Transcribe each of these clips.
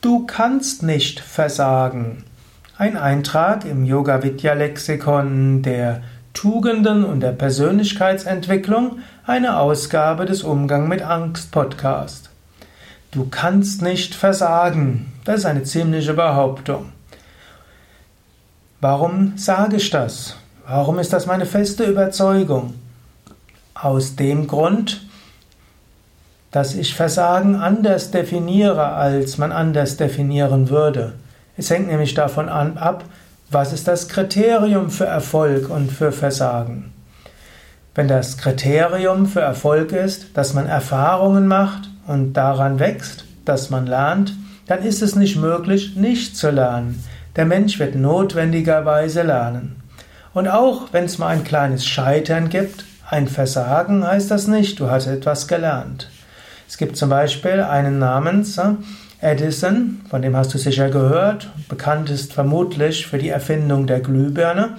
Du kannst nicht versagen. Ein Eintrag im Yoga Vidya Lexikon der Tugenden und der Persönlichkeitsentwicklung, eine Ausgabe des Umgang mit Angst Podcast. Du kannst nicht versagen. Das ist eine ziemliche Behauptung. Warum sage ich das? Warum ist das meine feste Überzeugung? Aus dem Grund, dass ich Versagen anders definiere, als man anders definieren würde. Es hängt nämlich davon an, ab, was ist das Kriterium für Erfolg und für Versagen. Wenn das Kriterium für Erfolg ist, dass man Erfahrungen macht und daran wächst, dass man lernt, dann ist es nicht möglich, nicht zu lernen. Der Mensch wird notwendigerweise lernen. Und auch wenn es mal ein kleines Scheitern gibt, ein Versagen heißt das nicht, du hast etwas gelernt. Es gibt zum Beispiel einen namens äh, Edison, von dem hast du sicher gehört, bekannt ist vermutlich für die Erfindung der Glühbirne.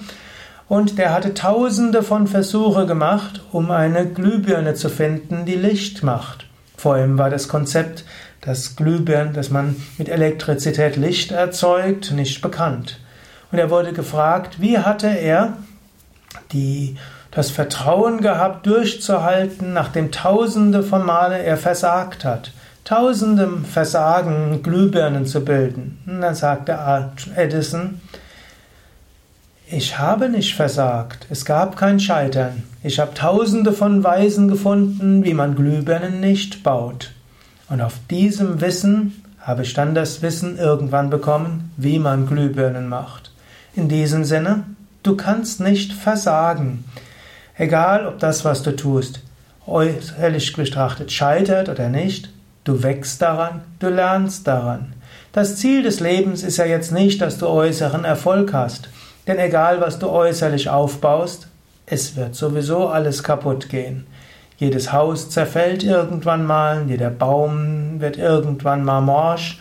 Und der hatte tausende von Versuche gemacht, um eine Glühbirne zu finden, die Licht macht. Vor ihm war das Konzept, dass Glühbirnen, dass man mit Elektrizität Licht erzeugt, nicht bekannt. Und er wurde gefragt, wie hatte er die das Vertrauen gehabt, durchzuhalten, nachdem tausende von Male er versagt hat. Tausende Versagen, Glühbirnen zu bilden. Und dann sagte Edison, ich habe nicht versagt, es gab kein Scheitern. Ich habe tausende von Weisen gefunden, wie man Glühbirnen nicht baut. Und auf diesem Wissen habe ich dann das Wissen irgendwann bekommen, wie man Glühbirnen macht. In diesem Sinne, du kannst nicht versagen. Egal, ob das, was du tust, äußerlich betrachtet scheitert oder nicht, du wächst daran, du lernst daran. Das Ziel des Lebens ist ja jetzt nicht, dass du äußeren Erfolg hast, denn egal, was du äußerlich aufbaust, es wird sowieso alles kaputt gehen. Jedes Haus zerfällt irgendwann mal, jeder Baum wird irgendwann mal morsch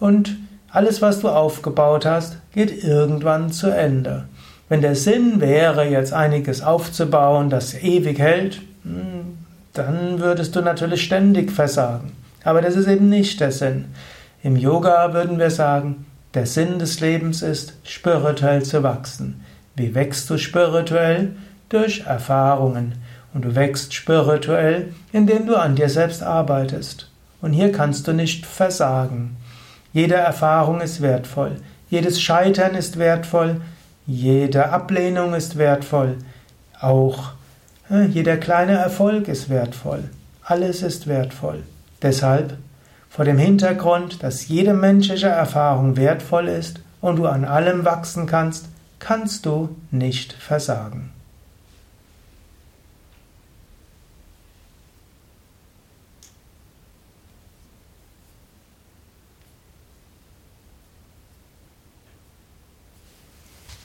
und alles, was du aufgebaut hast, geht irgendwann zu Ende. Wenn der Sinn wäre, jetzt einiges aufzubauen, das ewig hält, hm, dann würdest du natürlich ständig versagen. Aber das ist eben nicht der Sinn. Im Yoga würden wir sagen, der Sinn des Lebens ist, spirituell zu wachsen. Wie wächst du spirituell? Durch Erfahrungen. Und du wächst spirituell, indem du an dir selbst arbeitest. Und hier kannst du nicht versagen. Jede Erfahrung ist wertvoll. Jedes Scheitern ist wertvoll. Jede Ablehnung ist wertvoll. Auch äh, jeder kleine Erfolg ist wertvoll. Alles ist wertvoll. Deshalb, vor dem Hintergrund, dass jede menschliche Erfahrung wertvoll ist und du an allem wachsen kannst, kannst du nicht versagen.